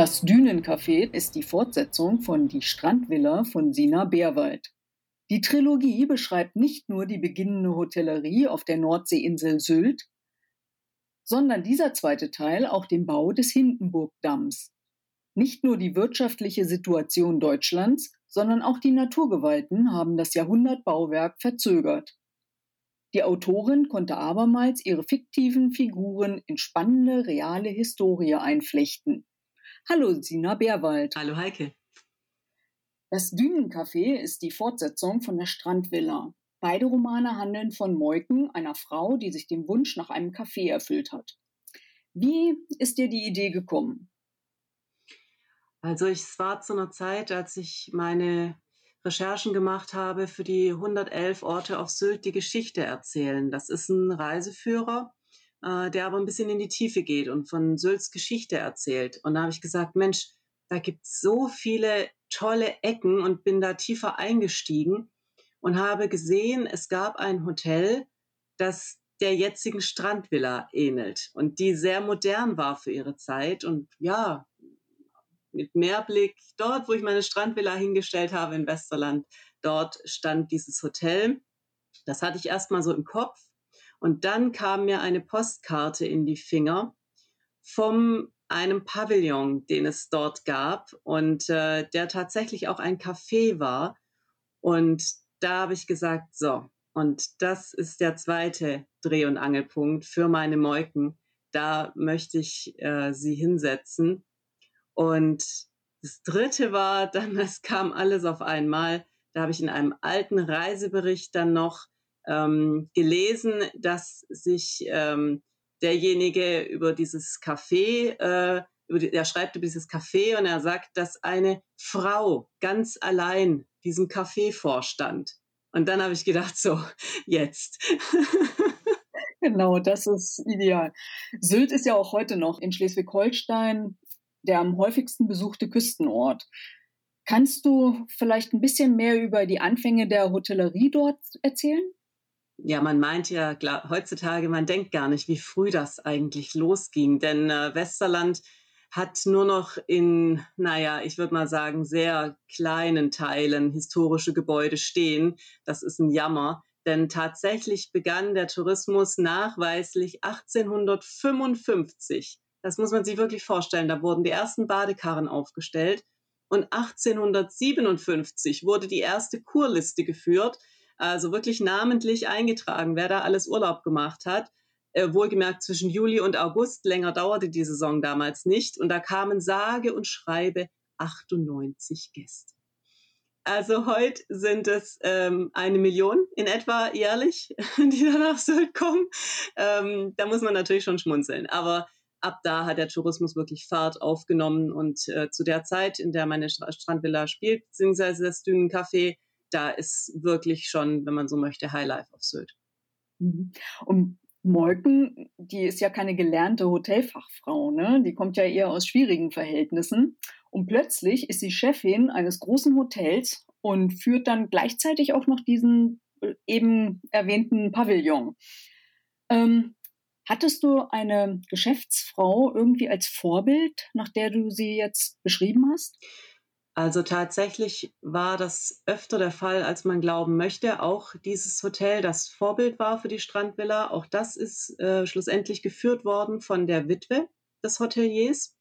Das Dünencafé ist die Fortsetzung von Die Strandvilla von Sina Beerwald. Die Trilogie beschreibt nicht nur die beginnende Hotellerie auf der Nordseeinsel Sylt, sondern dieser zweite Teil auch den Bau des Hindenburgdamms. Nicht nur die wirtschaftliche Situation Deutschlands, sondern auch die Naturgewalten haben das Jahrhundertbauwerk verzögert. Die Autorin konnte abermals ihre fiktiven Figuren in spannende reale Historie einflechten. Hallo Sina Bärwald. Hallo Heike. Das Dünencafé ist die Fortsetzung von der Strandvilla. Beide Romane handeln von Moiken, einer Frau, die sich den Wunsch nach einem Café erfüllt hat. Wie ist dir die Idee gekommen? Also es war zu einer Zeit, als ich meine Recherchen gemacht habe für die 111 Orte auf Sylt, die Geschichte erzählen. Das ist ein Reiseführer, äh, der aber ein bisschen in die Tiefe geht und von Sylts Geschichte erzählt. Und da habe ich gesagt, Mensch, da gibt es so viele tolle Ecken und bin da tiefer eingestiegen und habe gesehen, es gab ein Hotel, das der jetzigen Strandvilla ähnelt und die sehr modern war für ihre Zeit und ja, mit Meerblick dort, wo ich meine Strandvilla hingestellt habe in Westerland, dort stand dieses Hotel. Das hatte ich erstmal so im Kopf und dann kam mir eine Postkarte in die Finger vom einem Pavillon, den es dort gab und äh, der tatsächlich auch ein Café war. Und da habe ich gesagt, so, und das ist der zweite Dreh- und Angelpunkt für meine Moiken. Da möchte ich äh, sie hinsetzen. Und das dritte war dann, es kam alles auf einmal. Da habe ich in einem alten Reisebericht dann noch ähm, gelesen, dass sich ähm, derjenige über dieses Café, äh, über die, er schreibt über dieses Café und er sagt, dass eine Frau ganz allein diesem Café vorstand. Und dann habe ich gedacht, so, jetzt. genau, das ist ideal. Sylt ist ja auch heute noch in Schleswig-Holstein der am häufigsten besuchte Küstenort. Kannst du vielleicht ein bisschen mehr über die Anfänge der Hotellerie dort erzählen? Ja, man meint ja klar, heutzutage, man denkt gar nicht, wie früh das eigentlich losging. Denn äh, Westerland hat nur noch in, naja, ich würde mal sagen, sehr kleinen Teilen historische Gebäude stehen. Das ist ein Jammer. Denn tatsächlich begann der Tourismus nachweislich 1855. Das muss man sich wirklich vorstellen. Da wurden die ersten Badekarren aufgestellt. Und 1857 wurde die erste Kurliste geführt, also wirklich namentlich eingetragen, wer da alles Urlaub gemacht hat. Äh, wohlgemerkt zwischen Juli und August, länger dauerte die Saison damals nicht. Und da kamen sage und schreibe 98 Gäste. Also heute sind es ähm, eine Million in etwa jährlich, die da nach Sylt kommen. Ähm, da muss man natürlich schon schmunzeln. Aber ab da hat der Tourismus wirklich Fahrt aufgenommen. Und äh, zu der Zeit, in der meine Strandvilla spielt, beziehungsweise das Dünencafé, da ist wirklich schon, wenn man so möchte, Highlife auf Sylt. Mhm. Und Molken, die ist ja keine gelernte Hotelfachfrau, ne? Die kommt ja eher aus schwierigen Verhältnissen. Und plötzlich ist sie Chefin eines großen Hotels und führt dann gleichzeitig auch noch diesen äh, eben erwähnten Pavillon. Ähm, hattest du eine Geschäftsfrau irgendwie als Vorbild, nach der du sie jetzt beschrieben hast? Also tatsächlich war das öfter der Fall, als man glauben möchte. Auch dieses Hotel, das Vorbild war für die Strandvilla, auch das ist äh, schlussendlich geführt worden von der Witwe des Hoteliers.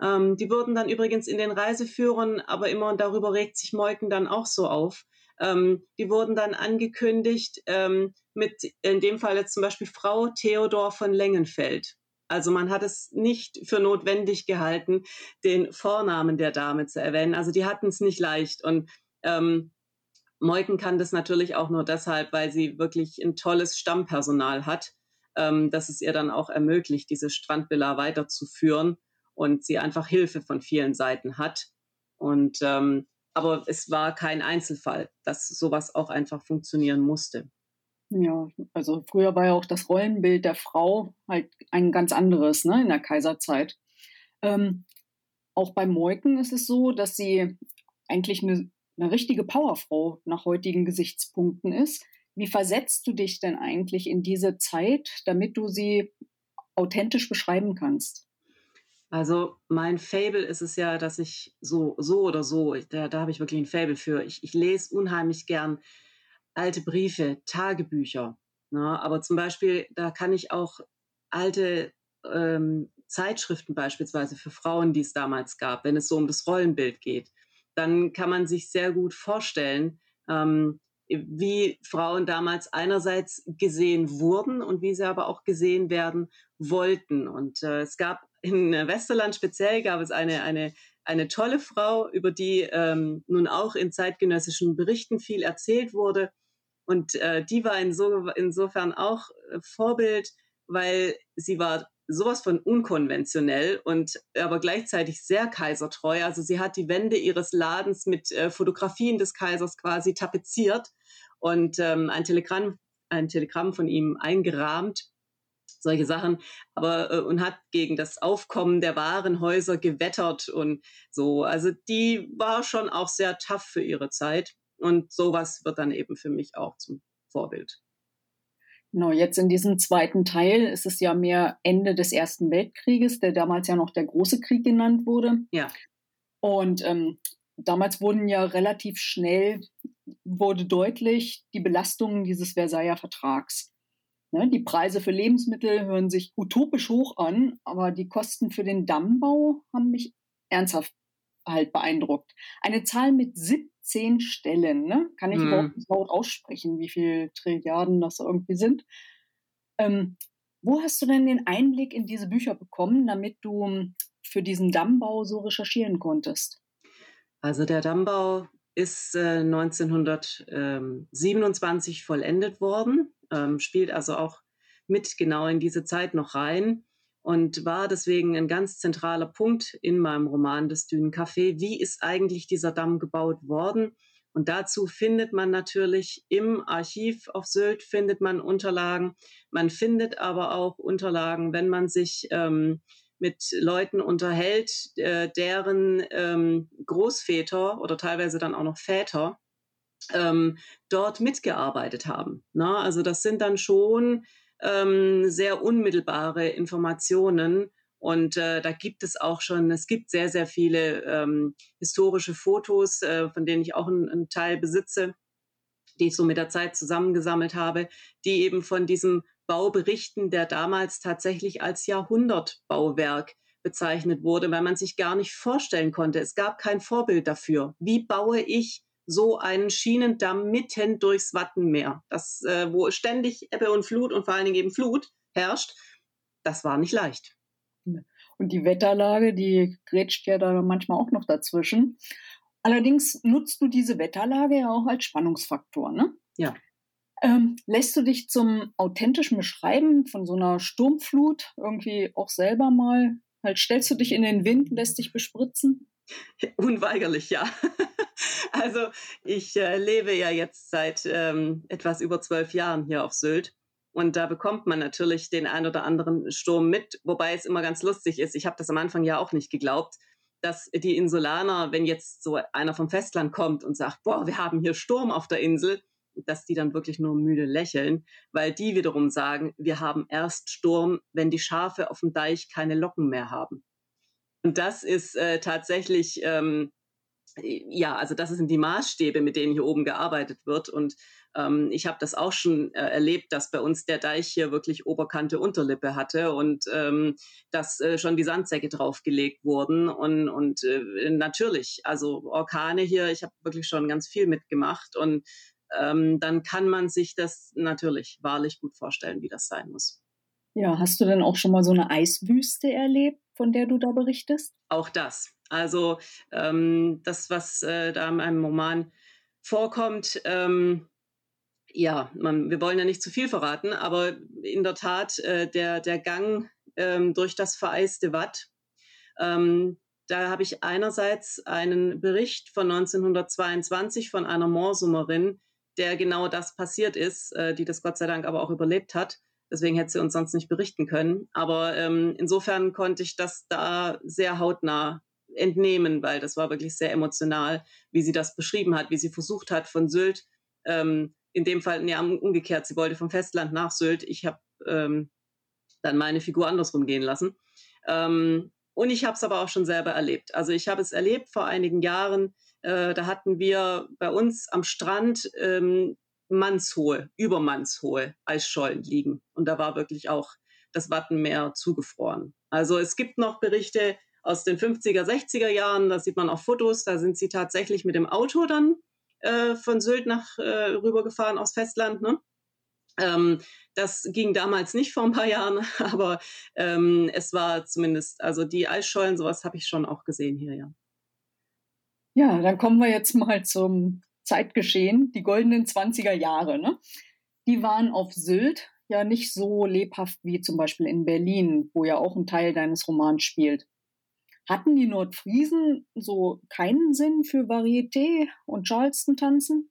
Ähm, die wurden dann übrigens in den Reiseführern, aber immer und darüber regt sich Moiken dann auch so auf. Ähm, die wurden dann angekündigt ähm, mit, in dem Fall jetzt zum Beispiel Frau Theodor von Lengenfeld. Also man hat es nicht für notwendig gehalten, den Vornamen der Dame zu erwähnen. Also die hatten es nicht leicht. Und ähm, Moiken kann das natürlich auch nur deshalb, weil sie wirklich ein tolles Stammpersonal hat, ähm, dass es ihr dann auch ermöglicht, diese Strandvilla weiterzuführen und sie einfach Hilfe von vielen Seiten hat. Und ähm, aber es war kein Einzelfall, dass sowas auch einfach funktionieren musste. Ja, also früher war ja auch das Rollenbild der Frau halt ein ganz anderes, ne, in der Kaiserzeit. Ähm, auch bei Moiken ist es so, dass sie eigentlich eine, eine richtige Powerfrau nach heutigen Gesichtspunkten ist. Wie versetzt du dich denn eigentlich in diese Zeit, damit du sie authentisch beschreiben kannst? Also mein Fable ist es ja, dass ich so, so oder so, da, da habe ich wirklich ein Fable für. Ich, ich lese unheimlich gern alte Briefe, Tagebücher. Ne? Aber zum Beispiel, da kann ich auch alte ähm, Zeitschriften beispielsweise für Frauen, die es damals gab, wenn es so um das Rollenbild geht, dann kann man sich sehr gut vorstellen, ähm, wie Frauen damals einerseits gesehen wurden und wie sie aber auch gesehen werden wollten. Und äh, es gab in Westerland speziell gab es eine, eine, eine tolle Frau, über die ähm, nun auch in zeitgenössischen Berichten viel erzählt wurde. Und äh, die war inso, insofern auch äh, Vorbild, weil sie war sowas von unkonventionell und aber gleichzeitig sehr kaisertreu. Also sie hat die Wände ihres Ladens mit äh, Fotografien des Kaisers quasi tapeziert und ähm, ein Telegramm, ein Telegramm von ihm eingerahmt solche Sachen, aber äh, und hat gegen das Aufkommen der Warenhäuser gewettert und so. Also die war schon auch sehr tough für ihre Zeit und sowas wird dann eben für mich auch zum Vorbild. Genau, jetzt in diesem zweiten Teil ist es ja mehr Ende des Ersten Weltkrieges, der damals ja noch der Große Krieg genannt wurde. Ja. Und ähm, damals wurden ja relativ schnell, wurde deutlich die Belastungen dieses Versailler Vertrags. Ne, die Preise für Lebensmittel hören sich utopisch hoch an, aber die Kosten für den Dammbau haben mich ernsthaft halt beeindruckt. Eine Zahl mit 17 zehn Stellen. Ne? Kann ich hm. überhaupt nicht laut aussprechen, wie viele Trilliarden das irgendwie sind. Ähm, wo hast du denn den Einblick in diese Bücher bekommen, damit du hm, für diesen Dammbau so recherchieren konntest? Also der Dammbau ist äh, 1927 vollendet worden, ähm, spielt also auch mit genau in diese Zeit noch rein und war deswegen ein ganz zentraler Punkt in meinem Roman Das Dünencafé. Wie ist eigentlich dieser Damm gebaut worden? Und dazu findet man natürlich im Archiv auf Sylt findet man Unterlagen. Man findet aber auch Unterlagen, wenn man sich ähm, mit Leuten unterhält, äh, deren ähm, Großväter oder teilweise dann auch noch Väter ähm, dort mitgearbeitet haben. Na, also das sind dann schon ähm, sehr unmittelbare Informationen. Und äh, da gibt es auch schon, es gibt sehr, sehr viele ähm, historische Fotos, äh, von denen ich auch einen, einen Teil besitze, die ich so mit der Zeit zusammengesammelt habe, die eben von diesem Bau berichten, der damals tatsächlich als Jahrhundertbauwerk bezeichnet wurde, weil man sich gar nicht vorstellen konnte. Es gab kein Vorbild dafür. Wie baue ich so einen Schienendamm mitten durchs Wattenmeer, das, äh, wo ständig Ebbe und Flut und vor allen Dingen eben Flut herrscht. Das war nicht leicht. Und die Wetterlage, die grätscht ja da manchmal auch noch dazwischen. Allerdings nutzt du diese Wetterlage ja auch als Spannungsfaktor, ne? Ja. Ähm, lässt du dich zum authentischen Beschreiben von so einer Sturmflut irgendwie auch selber mal, halt stellst du dich in den Wind, lässt dich bespritzen? Unweigerlich, ja. Also ich äh, lebe ja jetzt seit ähm, etwas über zwölf Jahren hier auf Sylt. Und da bekommt man natürlich den ein oder anderen Sturm mit, wobei es immer ganz lustig ist. Ich habe das am Anfang ja auch nicht geglaubt, dass die Insulaner, wenn jetzt so einer vom Festland kommt und sagt, boah, wir haben hier Sturm auf der Insel, dass die dann wirklich nur müde lächeln, weil die wiederum sagen, wir haben erst Sturm, wenn die Schafe auf dem Deich keine Locken mehr haben. Und das ist äh, tatsächlich ähm, ja, also das sind die Maßstäbe, mit denen hier oben gearbeitet wird. Und ähm, ich habe das auch schon äh, erlebt, dass bei uns der Deich hier wirklich Oberkante Unterlippe hatte und ähm, dass äh, schon die Sandsäcke draufgelegt wurden. Und, und äh, natürlich, also Orkane hier, ich habe wirklich schon ganz viel mitgemacht. Und ähm, dann kann man sich das natürlich wahrlich gut vorstellen, wie das sein muss. Ja, hast du denn auch schon mal so eine Eiswüste erlebt, von der du da berichtest? Auch das. Also ähm, das, was äh, da in meinem Roman vorkommt, ähm, ja, man, wir wollen ja nicht zu viel verraten, aber in der Tat äh, der, der Gang ähm, durch das vereiste Watt, ähm, da habe ich einerseits einen Bericht von 1922 von einer Morsummerin, der genau das passiert ist, äh, die das Gott sei Dank aber auch überlebt hat. Deswegen hätte sie uns sonst nicht berichten können. Aber ähm, insofern konnte ich das da sehr hautnah entnehmen, weil das war wirklich sehr emotional, wie sie das beschrieben hat, wie sie versucht hat von Sylt, ähm, in dem Fall, ja, umgekehrt, sie wollte vom Festland nach Sylt. Ich habe ähm, dann meine Figur andersrum gehen lassen. Ähm, und ich habe es aber auch schon selber erlebt. Also ich habe es erlebt vor einigen Jahren. Äh, da hatten wir bei uns am Strand ähm, mannshohe, übermannshohe Eisschollen liegen. Und da war wirklich auch das Wattenmeer zugefroren. Also es gibt noch Berichte aus den 50er, 60er Jahren, da sieht man auch Fotos, da sind sie tatsächlich mit dem Auto dann äh, von Sylt nach äh, rübergefahren aus Festland. Ne? Ähm, das ging damals nicht vor ein paar Jahren, aber ähm, es war zumindest, also die Eisschollen, sowas habe ich schon auch gesehen hier, ja. Ja, dann kommen wir jetzt mal zum Zeitgeschehen, die goldenen 20er Jahre. Ne? Die waren auf Sylt ja nicht so lebhaft wie zum Beispiel in Berlin, wo ja auch ein Teil deines Romans spielt. Hatten die Nordfriesen so keinen Sinn für Varieté und Charleston-Tanzen?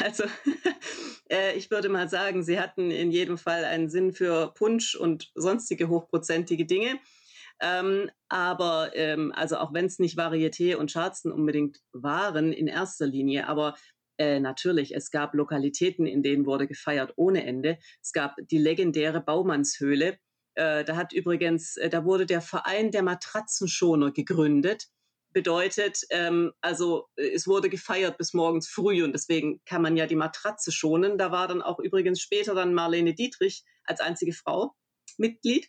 Also äh, ich würde mal sagen, sie hatten in jedem Fall einen Sinn für Punsch und sonstige hochprozentige Dinge. Ähm, aber ähm, also auch wenn es nicht Varieté und Charleston unbedingt waren in erster Linie, aber äh, natürlich, es gab Lokalitäten, in denen wurde gefeiert ohne Ende. Es gab die legendäre Baumannshöhle. Äh, da hat übrigens, äh, da wurde der Verein der Matratzenschoner gegründet bedeutet, ähm, also äh, es wurde gefeiert bis morgens früh und deswegen kann man ja die Matratze schonen. Da war dann auch übrigens später dann Marlene Dietrich als einzige Frau Mitglied.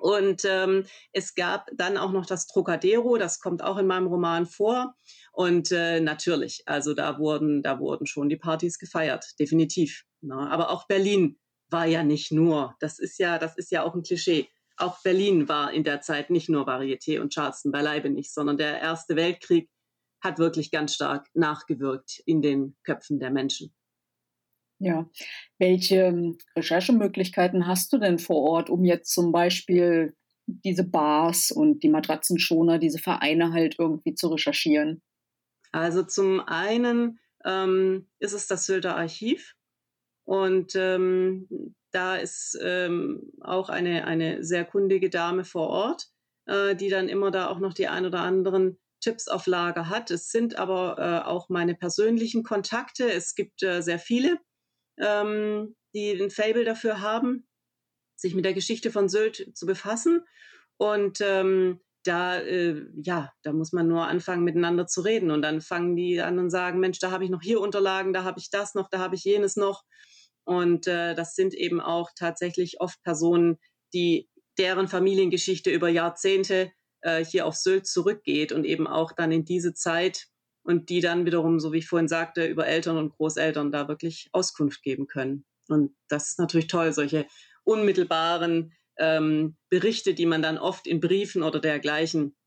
Und ähm, es gab dann auch noch das Trocadero, das kommt auch in meinem Roman vor. Und äh, natürlich, also da wurden, da wurden schon die Partys gefeiert, definitiv. Na, ne? aber auch Berlin war ja nicht nur, das ist ja, das ist ja auch ein Klischee auch Berlin war in der Zeit nicht nur Varieté und Charleston, beileibe nicht, sondern der Erste Weltkrieg hat wirklich ganz stark nachgewirkt in den Köpfen der Menschen. Ja, welche ähm, Recherchemöglichkeiten hast du denn vor Ort, um jetzt zum Beispiel diese Bars und die Matratzenschoner, diese Vereine halt irgendwie zu recherchieren? Also zum einen ähm, ist es das Sylter Archiv und ähm, da ist ähm, auch eine, eine sehr kundige Dame vor Ort, äh, die dann immer da auch noch die ein oder anderen Tipps auf Lager hat. Es sind aber äh, auch meine persönlichen Kontakte. Es gibt äh, sehr viele, ähm, die ein Fable dafür haben, sich mit der Geschichte von Sylt zu befassen. Und ähm, da, äh, ja, da muss man nur anfangen, miteinander zu reden. Und dann fangen die an und sagen, Mensch, da habe ich noch hier Unterlagen, da habe ich das noch, da habe ich jenes noch. Und äh, das sind eben auch tatsächlich oft Personen, die deren Familiengeschichte über Jahrzehnte äh, hier auf Sylt zurückgeht und eben auch dann in diese Zeit und die dann wiederum, so wie ich vorhin sagte, über Eltern und Großeltern da wirklich Auskunft geben können. Und das ist natürlich toll, solche unmittelbaren ähm, Berichte, die man dann oft in Briefen oder dergleichen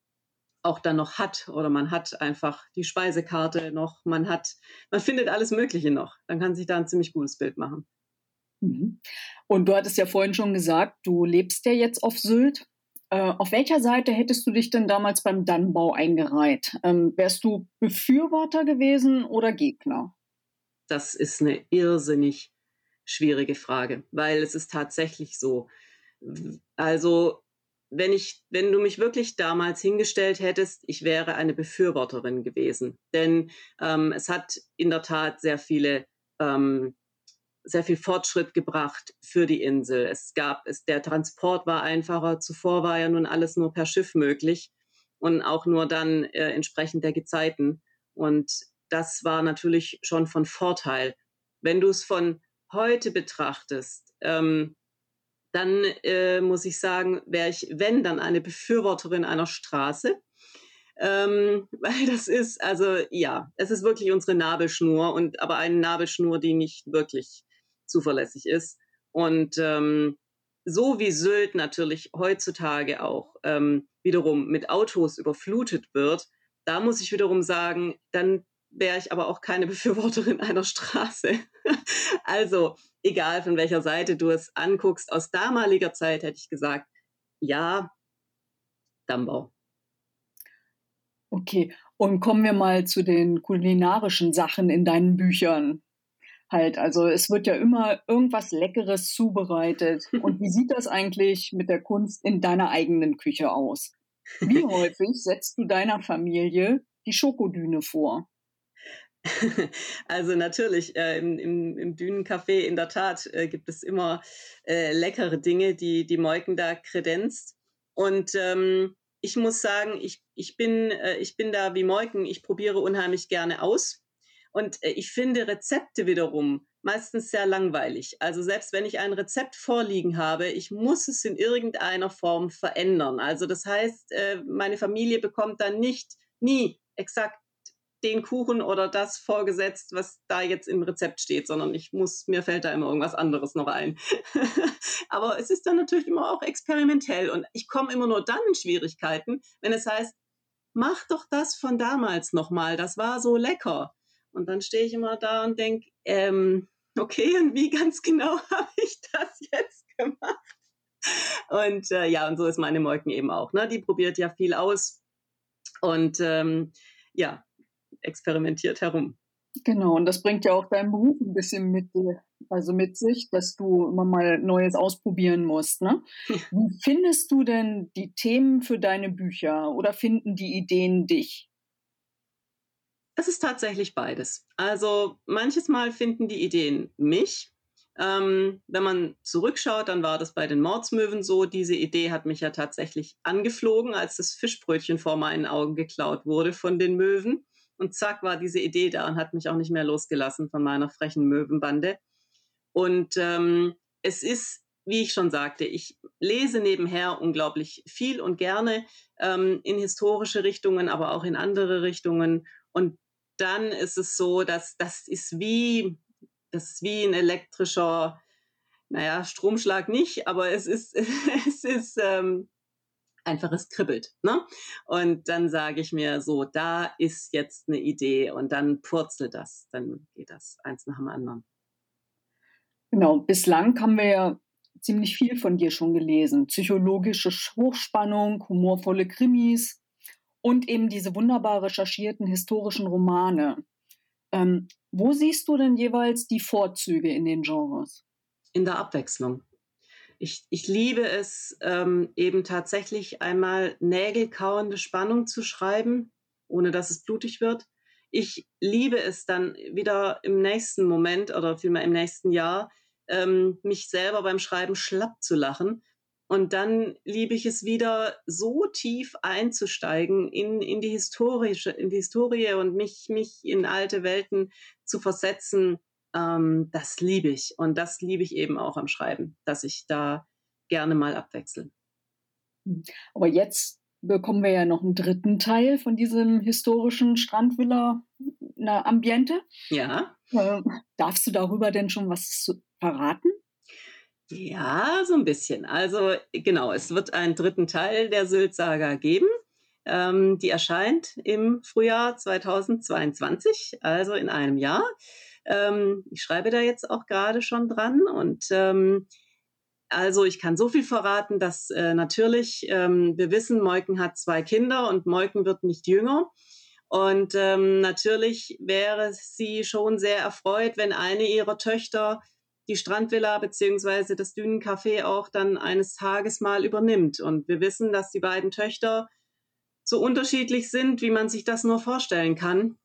auch dann noch hat oder man hat einfach die Speisekarte noch, man hat, man findet alles Mögliche noch. Dann kann sich da ein ziemlich gutes Bild machen. Mhm. Und du hattest ja vorhin schon gesagt, du lebst ja jetzt auf Sylt. Äh, auf welcher Seite hättest du dich denn damals beim Dannbau eingereiht? Ähm, wärst du Befürworter gewesen oder Gegner? Das ist eine irrsinnig schwierige Frage, weil es ist tatsächlich so. Also wenn ich, wenn du mich wirklich damals hingestellt hättest, ich wäre eine Befürworterin gewesen. Denn ähm, es hat in der Tat sehr viele, ähm, sehr viel Fortschritt gebracht für die Insel. Es gab, es, der Transport war einfacher. Zuvor war ja nun alles nur per Schiff möglich und auch nur dann äh, entsprechend der Gezeiten. Und das war natürlich schon von Vorteil. Wenn du es von heute betrachtest, ähm, dann äh, muss ich sagen, wäre ich, wenn, dann eine Befürworterin einer Straße. Ähm, weil das ist, also ja, es ist wirklich unsere Nabelschnur und aber eine Nabelschnur, die nicht wirklich zuverlässig ist. Und ähm, so wie Sylt natürlich heutzutage auch ähm, wiederum mit Autos überflutet wird, da muss ich wiederum sagen, dann wäre ich aber auch keine Befürworterin einer Straße. also egal von welcher Seite du es anguckst, aus damaliger Zeit hätte ich gesagt, ja, Dammbau. Okay, und kommen wir mal zu den kulinarischen Sachen in deinen Büchern. Halt, also es wird ja immer irgendwas Leckeres zubereitet. Und wie sieht das eigentlich mit der Kunst in deiner eigenen Küche aus? Wie häufig setzt du deiner Familie die Schokodüne vor? Also natürlich, äh, im, im, im Dünencafé in der Tat äh, gibt es immer äh, leckere Dinge, die die Moiken da kredenzt. Und ähm, ich muss sagen, ich, ich, bin, äh, ich bin da wie Moiken, ich probiere unheimlich gerne aus. Und äh, ich finde Rezepte wiederum meistens sehr langweilig. Also selbst wenn ich ein Rezept vorliegen habe, ich muss es in irgendeiner Form verändern. Also das heißt, äh, meine Familie bekommt dann nicht nie exakt den Kuchen oder das vorgesetzt, was da jetzt im Rezept steht, sondern ich muss, mir fällt da immer irgendwas anderes noch ein. Aber es ist dann natürlich immer auch experimentell und ich komme immer nur dann in Schwierigkeiten, wenn es heißt, mach doch das von damals nochmal, das war so lecker. Und dann stehe ich immer da und denke, ähm, okay, und wie ganz genau habe ich das jetzt gemacht? Und äh, ja, und so ist meine Molken eben auch. Ne? Die probiert ja viel aus und ähm, ja, experimentiert herum. Genau, und das bringt ja auch deinen Beruf ein bisschen mit, also mit sich, dass du immer mal Neues ausprobieren musst. Ne? Wie findest du denn die Themen für deine Bücher oder finden die Ideen dich? Es ist tatsächlich beides. Also manches Mal finden die Ideen mich. Ähm, wenn man zurückschaut, dann war das bei den Mordsmöwen so. Diese Idee hat mich ja tatsächlich angeflogen, als das Fischbrötchen vor meinen Augen geklaut wurde von den Möwen. Und zack war diese Idee da und hat mich auch nicht mehr losgelassen von meiner frechen Möwenbande. Und ähm, es ist, wie ich schon sagte, ich lese nebenher unglaublich viel und gerne ähm, in historische Richtungen, aber auch in andere Richtungen. Und dann ist es so, dass das ist wie, das ist wie ein elektrischer, naja, Stromschlag nicht, aber es ist, es ist ähm, einfach, es kribbelt. Ne? Und dann sage ich mir so, da ist jetzt eine Idee und dann purzelt das, dann geht das eins nach dem anderen. Genau, bislang haben wir ja ziemlich viel von dir schon gelesen. Psychologische Hochspannung, humorvolle Krimis, und eben diese wunderbar recherchierten historischen Romane. Ähm, wo siehst du denn jeweils die Vorzüge in den Genres? In der Abwechslung. Ich, ich liebe es, ähm, eben tatsächlich einmal nägelkauende Spannung zu schreiben, ohne dass es blutig wird. Ich liebe es dann wieder im nächsten Moment oder vielmehr im nächsten Jahr, ähm, mich selber beim Schreiben schlapp zu lachen und dann liebe ich es wieder, so tief einzusteigen in, in die historische, in die Historie und mich, mich in alte Welten zu versetzen. Ähm, das liebe ich. Und das liebe ich eben auch am Schreiben, dass ich da gerne mal abwechsel. Hm. Aber jetzt bekommen wir ja noch einen dritten Teil von diesem historischen Strandvilla-Ambiente. Ja. Äh, darfst du darüber denn schon was verraten? Ja, so ein bisschen. Also genau, es wird einen dritten Teil der Sylt-Saga geben. Ähm, die erscheint im Frühjahr 2022, also in einem Jahr. Ähm, ich schreibe da jetzt auch gerade schon dran und ähm, also ich kann so viel verraten, dass äh, natürlich ähm, wir wissen, Moiken hat zwei Kinder und Moiken wird nicht jünger. Und ähm, natürlich wäre sie schon sehr erfreut, wenn eine ihrer Töchter die Strandvilla beziehungsweise das Dünencafé auch dann eines Tages mal übernimmt. Und wir wissen, dass die beiden Töchter so unterschiedlich sind, wie man sich das nur vorstellen kann.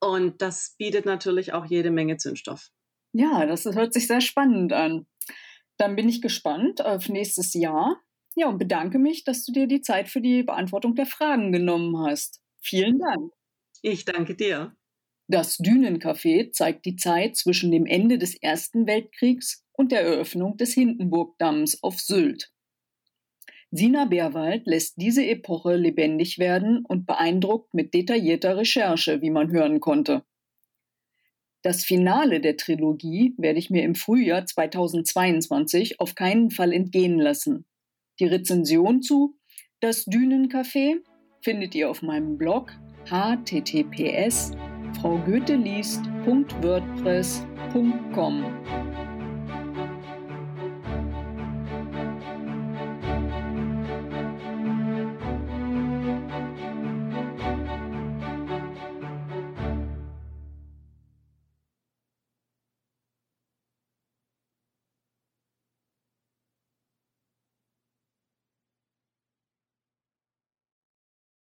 Und das bietet natürlich auch jede Menge Zündstoff. Ja, das hört sich sehr spannend an. Dann bin ich gespannt auf nächstes Jahr. Ja, und bedanke mich, dass du dir die Zeit für die Beantwortung der Fragen genommen hast. Vielen Dank. Ich danke dir. Das Dünencafé zeigt die Zeit zwischen dem Ende des Ersten Weltkriegs und der Eröffnung des Hindenburgdamms auf Sylt. Sina Bärwald lässt diese Epoche lebendig werden und beeindruckt mit detaillierter Recherche, wie man hören konnte. Das Finale der Trilogie werde ich mir im Frühjahr 2022 auf keinen Fall entgehen lassen. Die Rezension zu Das Dünencafé findet ihr auf meinem Blog https fraugoetheliest.wordpress.com